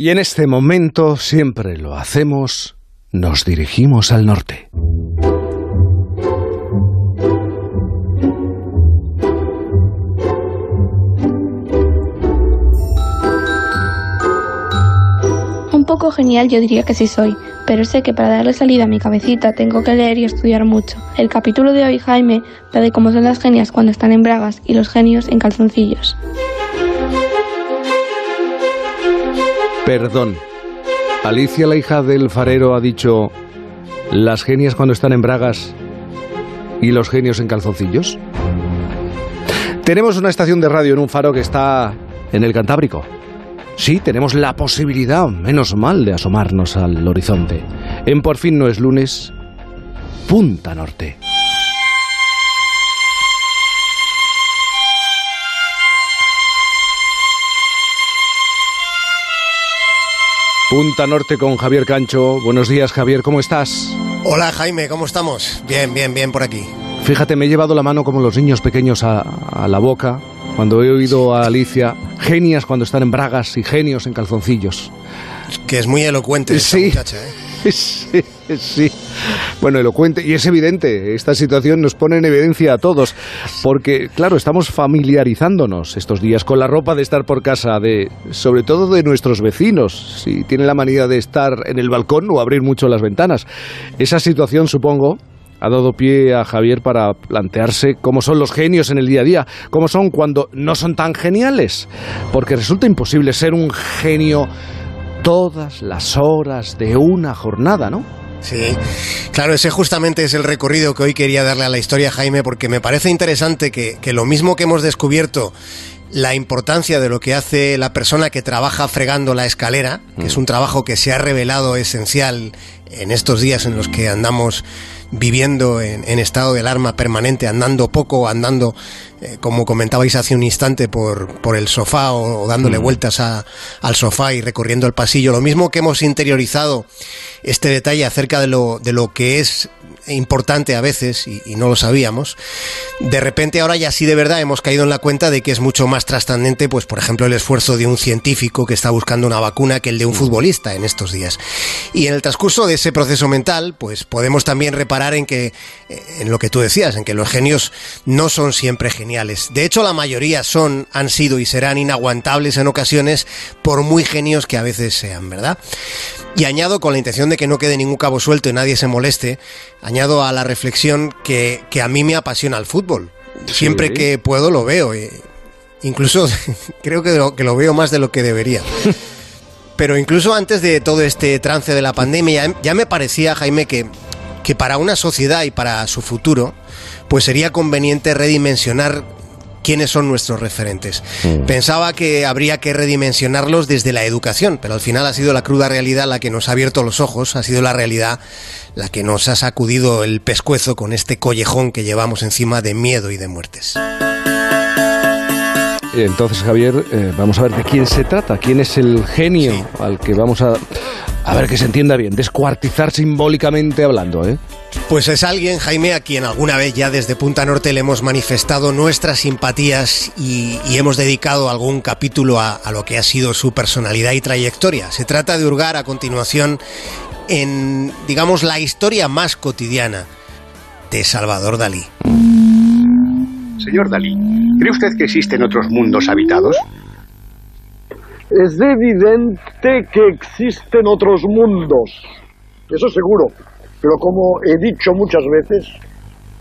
Y en este momento, siempre lo hacemos, nos dirigimos al norte. Un poco genial yo diría que sí soy, pero sé que para darle salida a mi cabecita tengo que leer y estudiar mucho. El capítulo de hoy, Jaime, va de cómo son las genias cuando están en bragas y los genios en calzoncillos. Perdón. Alicia, la hija del farero, ha dicho las genias cuando están en bragas y los genios en calzoncillos. Tenemos una estación de radio en un faro que está en el Cantábrico. Sí, tenemos la posibilidad, menos mal, de asomarnos al horizonte. En Por fin no es lunes, Punta Norte. Punta Norte con Javier Cancho. Buenos días, Javier, ¿cómo estás? Hola, Jaime, ¿cómo estamos? Bien, bien, bien por aquí. Fíjate, me he llevado la mano como los niños pequeños a, a la boca cuando he oído a Alicia, genias cuando están en bragas y genios en calzoncillos. Que es muy elocuente esta Sí. muchacha, ¿eh? Sí, sí. Bueno, elocuente. Y es evidente, esta situación nos pone en evidencia a todos. Porque, claro, estamos familiarizándonos estos días con la ropa de estar por casa, de, sobre todo de nuestros vecinos, si tienen la manía de estar en el balcón o abrir mucho las ventanas. Esa situación, supongo, ha dado pie a Javier para plantearse cómo son los genios en el día a día, cómo son cuando no son tan geniales. Porque resulta imposible ser un genio todas las horas de una jornada, ¿no? Sí, claro, ese justamente es el recorrido que hoy quería darle a la historia, Jaime, porque me parece interesante que, que lo mismo que hemos descubierto la importancia de lo que hace la persona que trabaja fregando la escalera, que es un trabajo que se ha revelado esencial en estos días en los que andamos viviendo en, en estado de alarma permanente, andando poco, andando, eh, como comentabais hace un instante, por, por el sofá o, o dándole vueltas a- al sofá y recorriendo el pasillo. Lo mismo que hemos interiorizado este detalle acerca de lo, de lo que es importante a veces y, y no lo sabíamos. De repente ahora ya sí de verdad hemos caído en la cuenta de que es mucho más trascendente, pues por ejemplo el esfuerzo de un científico que está buscando una vacuna que el de un futbolista en estos días. Y en el transcurso de ese proceso mental, pues podemos también reparar en que eh, en lo que tú decías, en que los genios no son siempre geniales. De hecho, la mayoría son, han sido y serán inaguantables en ocasiones por muy genios que a veces sean, ¿verdad? Y añado, con la intención de que no quede ningún cabo suelto y nadie se moleste, añado a la reflexión que, que a mí me apasiona el fútbol. Siempre Sí. que puedo lo veo. eh, Incluso creo que lo, que lo veo más de lo que debería. Pero incluso antes de todo este trance de la pandemia, ya, ya me parecía, Jaime, que, que para una sociedad y para su futuro, pues sería conveniente redimensionar quiénes son nuestros referentes. Pensaba que habría que redimensionarlos desde la educación, pero al final ha sido la cruda realidad la que nos ha abierto los ojos, ha sido la realidad la que nos ha sacudido el pescuezo con este collejón que llevamos encima de miedo y de muertes. Entonces, Javier, eh, vamos a ver de quién se trata, quién es el genio Sí. al que vamos a... A ver que se entienda bien, descuartizar simbólicamente hablando, ¿eh? Pues es alguien, Jaime, a quien alguna vez ya desde Punta Norte le hemos manifestado nuestras simpatías y, y hemos dedicado algún capítulo a, a lo que ha sido su personalidad y trayectoria. Se trata de hurgar a continuación en, digamos, la historia más cotidiana de Salvador Dalí. Señor Dalí, ¿cree usted que existen otros mundos habitados? Es evidente que existen otros mundos, eso seguro, pero como he dicho muchas veces,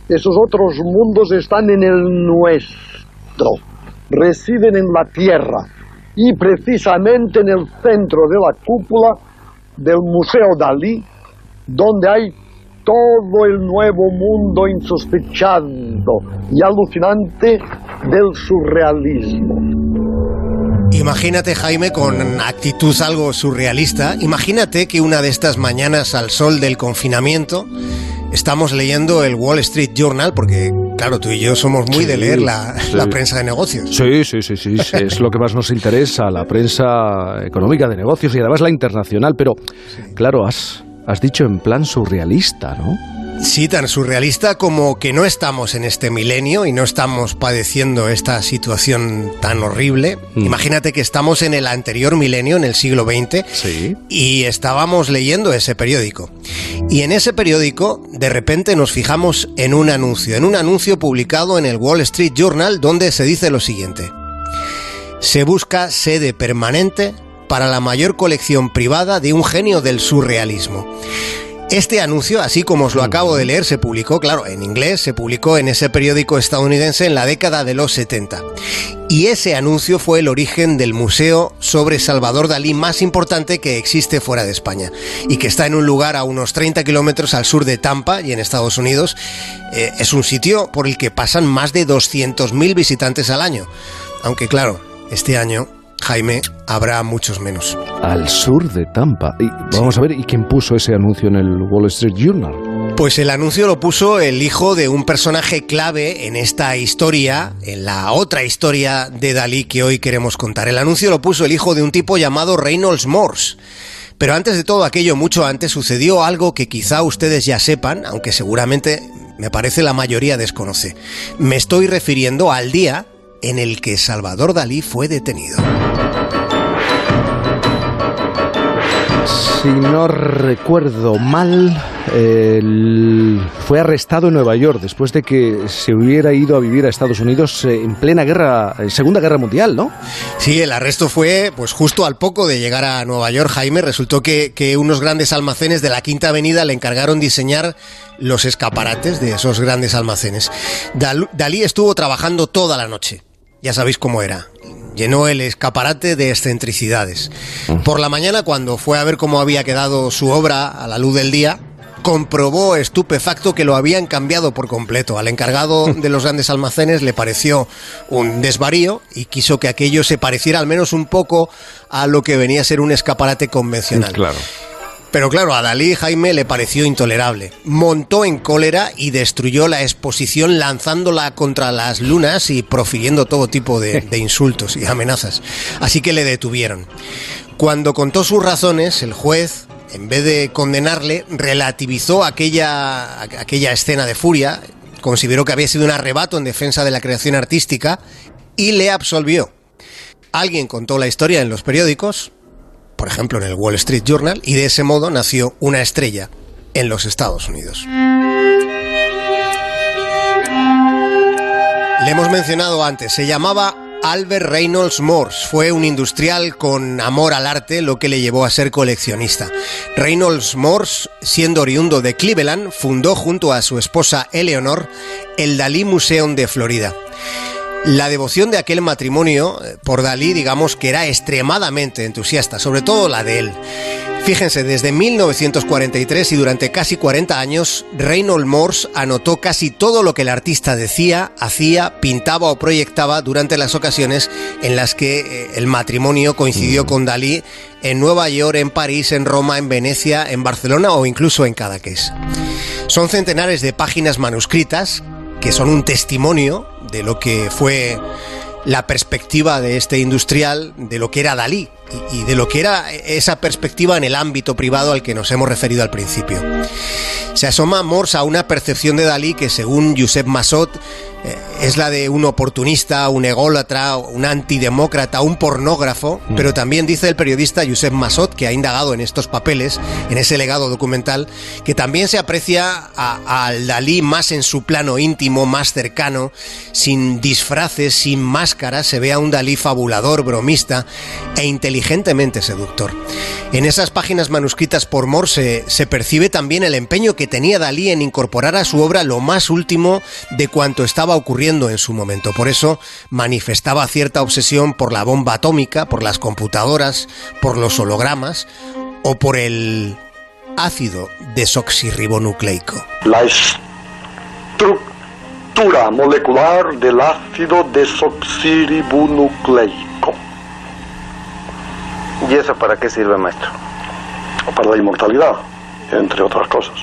esos otros mundos están en el nuestro, residen en la Tierra y precisamente en el centro de la cúpula del Museo Dalí, donde hay todo el nuevo mundo insospechado y alucinante del surrealismo. Imagínate, Jaime, con actitud algo surrealista, imagínate que una de estas mañanas al sol del confinamiento estamos leyendo el Wall Street Journal, porque claro, tú y yo somos muy de leer la, sí. la prensa de negocios. Sí, sí, sí, sí, sí, es lo que más nos interesa, la prensa económica de negocios y además la internacional, pero claro, has, has dicho en plan surrealista, ¿no? Sí, tan surrealista como que no estamos en este milenio y no estamos padeciendo esta situación tan horrible. Mm. Imagínate que estamos en el anterior milenio, en el siglo XX, Sí. y estábamos leyendo ese periódico. Y en ese periódico, de repente nos fijamos en un anuncio, en un anuncio publicado en el Wall Street Journal, donde se dice lo siguiente. Se busca sede permanente para la mayor colección privada de un genio del surrealismo. Este anuncio, así como os lo acabo de leer, se publicó, claro, en inglés, se publicó en ese periódico estadounidense en la década de los 70. Y ese anuncio fue el origen del museo sobre Salvador Dalí más importante que existe fuera de España y que está en un lugar a unos 30 kilómetros al sur de Tampa y en Estados Unidos. Eh, es un sitio por el que pasan más de 200.000 visitantes al año. Aunque claro, este año, Jaime, habrá muchos menos. Al sur de Tampa. Y vamos a ver, ¿y quién puso ese anuncio en el Wall Street Journal? Pues el anuncio lo puso el hijo de un personaje clave en esta historia, en la otra historia de Dalí que hoy queremos contar. El anuncio lo puso el hijo de un tipo llamado Reynolds Morse. Pero antes de todo aquello, mucho antes, sucedió algo que quizá ustedes ya sepan, aunque seguramente me parece la mayoría desconoce. Me estoy refiriendo al día en el que Salvador Dalí fue detenido. Si no recuerdo mal, fue arrestado en Nueva York después de que se hubiera ido a vivir a Estados Unidos eh, en plena guerra, eh, Segunda Guerra Mundial, ¿no? Sí, el arresto fue pues justo al poco de llegar a Nueva York, Jaime. Resultó que, unos grandes almacenes de la Quinta Avenida le encargaron diseñar los escaparates de esos grandes almacenes. Dal- Dalí estuvo trabajando toda la noche. Ya sabéis cómo era. Llenó el escaparate de excentricidades. Por la mañana, cuando fue a ver cómo había quedado su obra a la luz del día, comprobó estupefacto que lo habían cambiado por completo. Al encargado de los grandes almacenes le pareció un desvarío y quiso que aquello se pareciera al menos un poco a lo que venía a ser un escaparate convencional. Claro. Pero claro, a Dalí Jaime le pareció intolerable. Montó en cólera y destruyó la exposición lanzándola contra las lunas y profiriendo todo tipo de, de insultos y amenazas. Así que le detuvieron. Cuando contó sus razones, el juez, en vez de condenarle, relativizó aquella, aquella escena de furia, consideró que había sido un arrebato en defensa de la creación artística y le absolvió. Alguien contó la historia en los periódicos, por ejemplo en el Wall Street Journal, y de ese modo nació una estrella en los Estados Unidos. Le hemos mencionado antes, se llamaba Albert Reynolds Morse. Fue un industrial con amor al arte, lo que le llevó a ser coleccionista. Reynolds Morse, siendo oriundo de Cleveland, fundó junto a su esposa Eleanor el Dalí Museum de Florida. La devoción de aquel matrimonio eh, por Dalí, digamos que era extremadamente entusiasta, sobre todo la de él. Fíjense, desde 1943 y durante casi 40 años, Reynold Morse anotó casi todo lo que el artista decía, hacía, pintaba o proyectaba durante las ocasiones en las que eh, el matrimonio coincidió con Dalí en Nueva York, en París, en Roma, en Venecia, en Barcelona o incluso en Cadaqués. Son centenares de páginas manuscritas que son un testimonio de lo que fue la perspectiva de este industrial, de lo que era Dalí y, y, de lo que era esa perspectiva en el ámbito privado al que nos hemos referido al principio. Se asoma Morse a una percepción de Dalí que según Josep Massot eh, es la de un oportunista, un ególatra, un antidemócrata, un pornógrafo, mm. pero también dice el periodista Josep Massot, que ha indagado en estos papeles, en ese legado documental, que también se aprecia al Dalí más en su plano íntimo, más cercano, sin disfraces, sin máscaras, se ve a un Dalí fabulador, bromista e inteligentemente seductor. En esas páginas manuscritas por Morse se percibe también el empeño que tenía Dalí en incorporar a su obra lo más último de cuanto estaba ocurriendo en su momento. Por eso manifestaba cierta obsesión por la bomba atómica, por las computadoras, por los hologramas o por el ácido desoxirribonucleico. La estructura molecular del ácido desoxirribonucleico. ¿Y eso para qué sirve, maestro? Para la inmortalidad, entre otras cosas.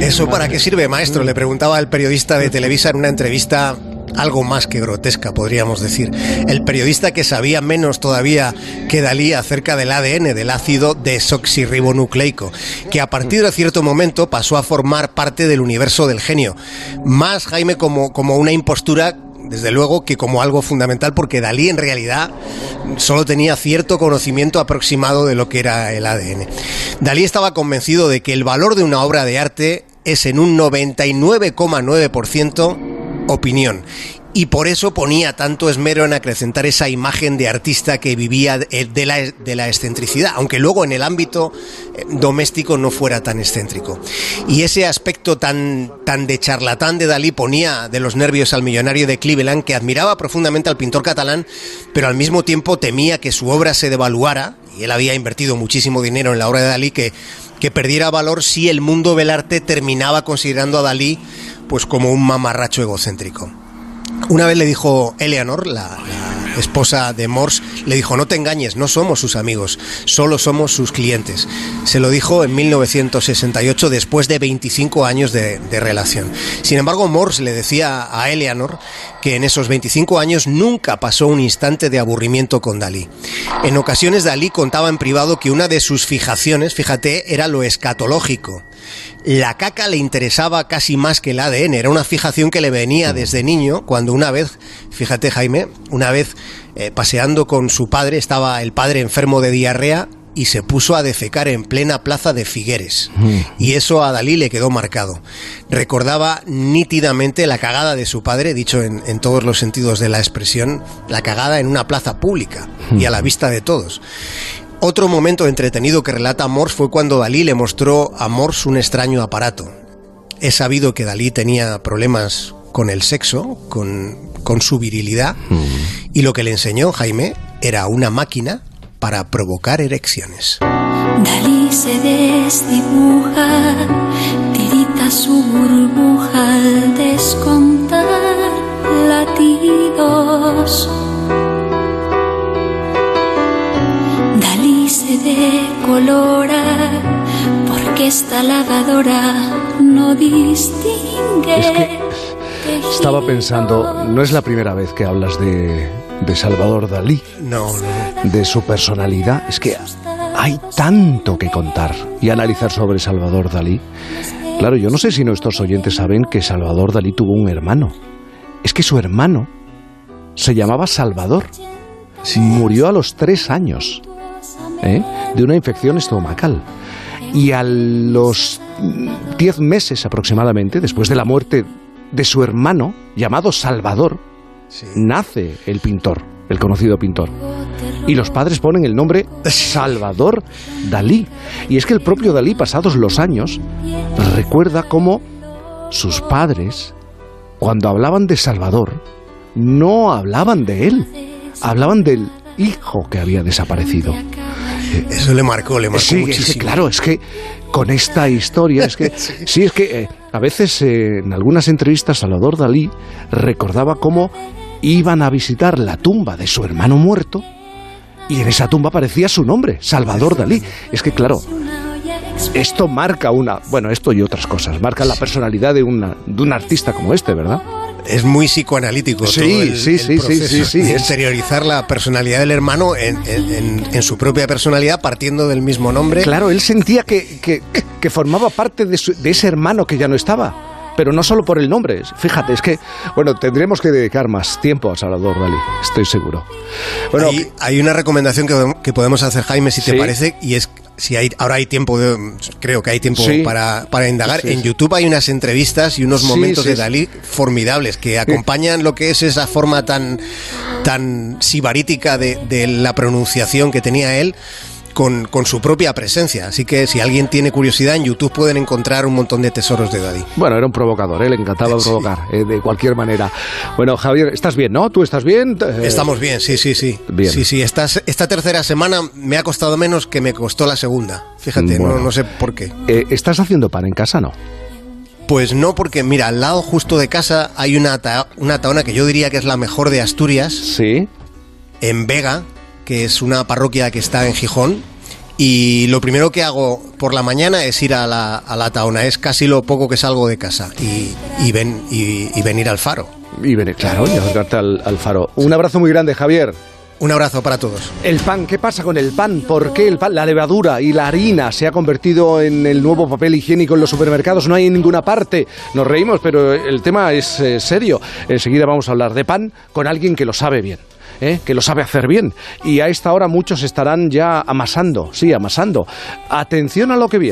¿Eso para qué sirve, maestro? Le preguntaba el periodista de Televisa en una entrevista algo más que grotesca, podríamos decir. El periodista que sabía menos todavía que Dalí acerca del ADN, del ácido desoxirribonucleico, que a partir de cierto momento pasó a formar parte del universo del genio. Más, Jaime, como, como una impostura desde luego que como algo fundamental porque Dalí en realidad solo tenía cierto conocimiento aproximado de lo que era el ADN. Dalí estaba convencido de que el valor de una obra de arte es en un 99,9% opinión y por eso ponía tanto esmero en acrecentar esa imagen de artista que vivía de la, de la excentricidad, aunque luego en el ámbito eh, doméstico no fuera tan excéntrico. Y ese aspecto tan, tan de charlatán de Dalí ponía de los nervios al millonario de Cleveland, que admiraba profundamente al pintor catalán, pero al mismo tiempo temía que su obra se devaluara, y él había invertido muchísimo dinero en la obra de Dalí, que, que perdiera valor si el mundo del arte terminaba considerando a Dalí pues como un mamarracho egocéntrico. Una vez le dijo Eleanor, la, esposa de Morse, le dijo, no te engañes, no somos sus amigos, solo somos sus clientes. Se lo dijo en 1968, después de 25 años de, de relación. Sin embargo, Morse le decía a Eleanor que en esos 25 años nunca pasó un instante de aburrimiento con Dalí. En ocasiones Dalí contaba en privado que una de sus fijaciones, fíjate, era lo escatológico la caca le interesaba casi más que el ADN. Era una fijación que le venía desde niño, cuando una vez, fíjate Jaime, una vez eh, paseando con su padre, estaba el padre enfermo de diarrea y se puso a defecar en plena plaza de Figueres. Mm. Y eso a Dalí le quedó marcado. Recordaba nítidamente la cagada de su padre, dicho en, en todos los sentidos de la expresión, la cagada en una plaza pública y a la vista de todos. Otro momento entretenido que relata Morse fue cuando Dalí le mostró a Morse un extraño aparato. Es sabido que Dalí tenía problemas con el sexo, con, con su virilidad, y lo que le enseñó Jaime era una máquina para provocar erecciones. Dalí se desdibuja, tirita su burbuja al descontar latidos se decolora porque esta lavadora no distingue. estaba pensando, no es la primera vez que hablas de, de Salvador Dalí. No, no. De su personalidad. Es que hay tanto que contar y analizar sobre Salvador Dalí. Claro, yo no sé si nuestros oyentes saben que Salvador Dalí tuvo un hermano. Es que su hermano se llamaba Salvador. Murió a los tres años. ¿Eh? de una infección estomacal. Y a los 10 meses aproximadamente, después de la muerte de su hermano, llamado Salvador, nace el pintor, el conocido pintor. Y los padres ponen el nombre Salvador Dalí. Y es que el propio Dalí, pasados los años, recuerda cómo sus padres, cuando hablaban de Salvador, no hablaban de él, hablaban del hijo que había desaparecido. Eso le marcó, le marcó sí, muchísimo. claro, es que con esta historia, es que sí, es que eh, a veces eh, en algunas entrevistas Salvador Dalí recordaba cómo iban a visitar la tumba de su hermano muerto y en esa tumba aparecía su nombre, Salvador Dalí. Es que claro, esto marca una, bueno, esto y otras cosas, marca la personalidad de, una, de un artista como este, ¿verdad? Es muy psicoanalítico. Sí, todo el, sí, el sí, sí, sí, sí, Exteriorizar la personalidad del hermano en, en- en su propia personalidad, partiendo del mismo nombre. Claro, él sentía que, que, que formaba parte de, su- de ese hermano que ya no estaba. Pero no solo por el nombre. Fíjate, es que, bueno, tendremos que dedicar más tiempo a Salvador Dalí, estoy seguro. Bueno, hay, hay una recomendación que, que podemos hacer, Jaime, si te parece, y es si hay ahora hay tiempo, de- creo que hay tiempo Sí. para, para indagar. Sí, en. YouTube hay unas entrevistas y unos momentos sí, de. Dalí formidables que acompañan lo que es esa forma tan, tan sibarítica de, de la pronunciación que tenía él. Con, con su propia presencia. Así que si alguien tiene curiosidad, en YouTube pueden encontrar un montón de tesoros de Dalí. Bueno, era un provocador, ¿eh? le encantaba Sí. provocar, eh, de cualquier manera. Bueno, Javier, ¿estás bien, no? ¿Tú estás bien? Eh, Estamos bien, sí, sí, sí. Bien. Sí, sí, esta, esta tercera semana me ha costado menos que me costó la segunda. Fíjate, Bueno. no, no sé por qué. eh, ¿Estás haciendo pan en casa, no? Pues no, porque mira, al lado justo de casa hay una, ta- una taona que yo diría que es la mejor de Asturias, Sí. en Vega, que es una parroquia que está en Gijón. Y lo primero que hago por la mañana es ir a la, a la taona. Es casi lo poco que salgo de casa y, y, ven, y, y venir al faro. Y viene, claro, y acercarte al, al faro. Un abrazo muy grande, Javier. Un abrazo para todos. El pan, ¿qué pasa con el pan? ¿Por qué el pan, la levadura y la harina se ha convertido en el nuevo papel higiénico en los supermercados? No hay en ninguna parte. Nos reímos, pero el tema es eh, serio. Enseguida vamos a hablar de pan con alguien que lo sabe bien. ¿Eh? que lo sabe hacer bien. Y a esta hora muchos estarán ya amasando, sí, amasando. Atención a lo que viene.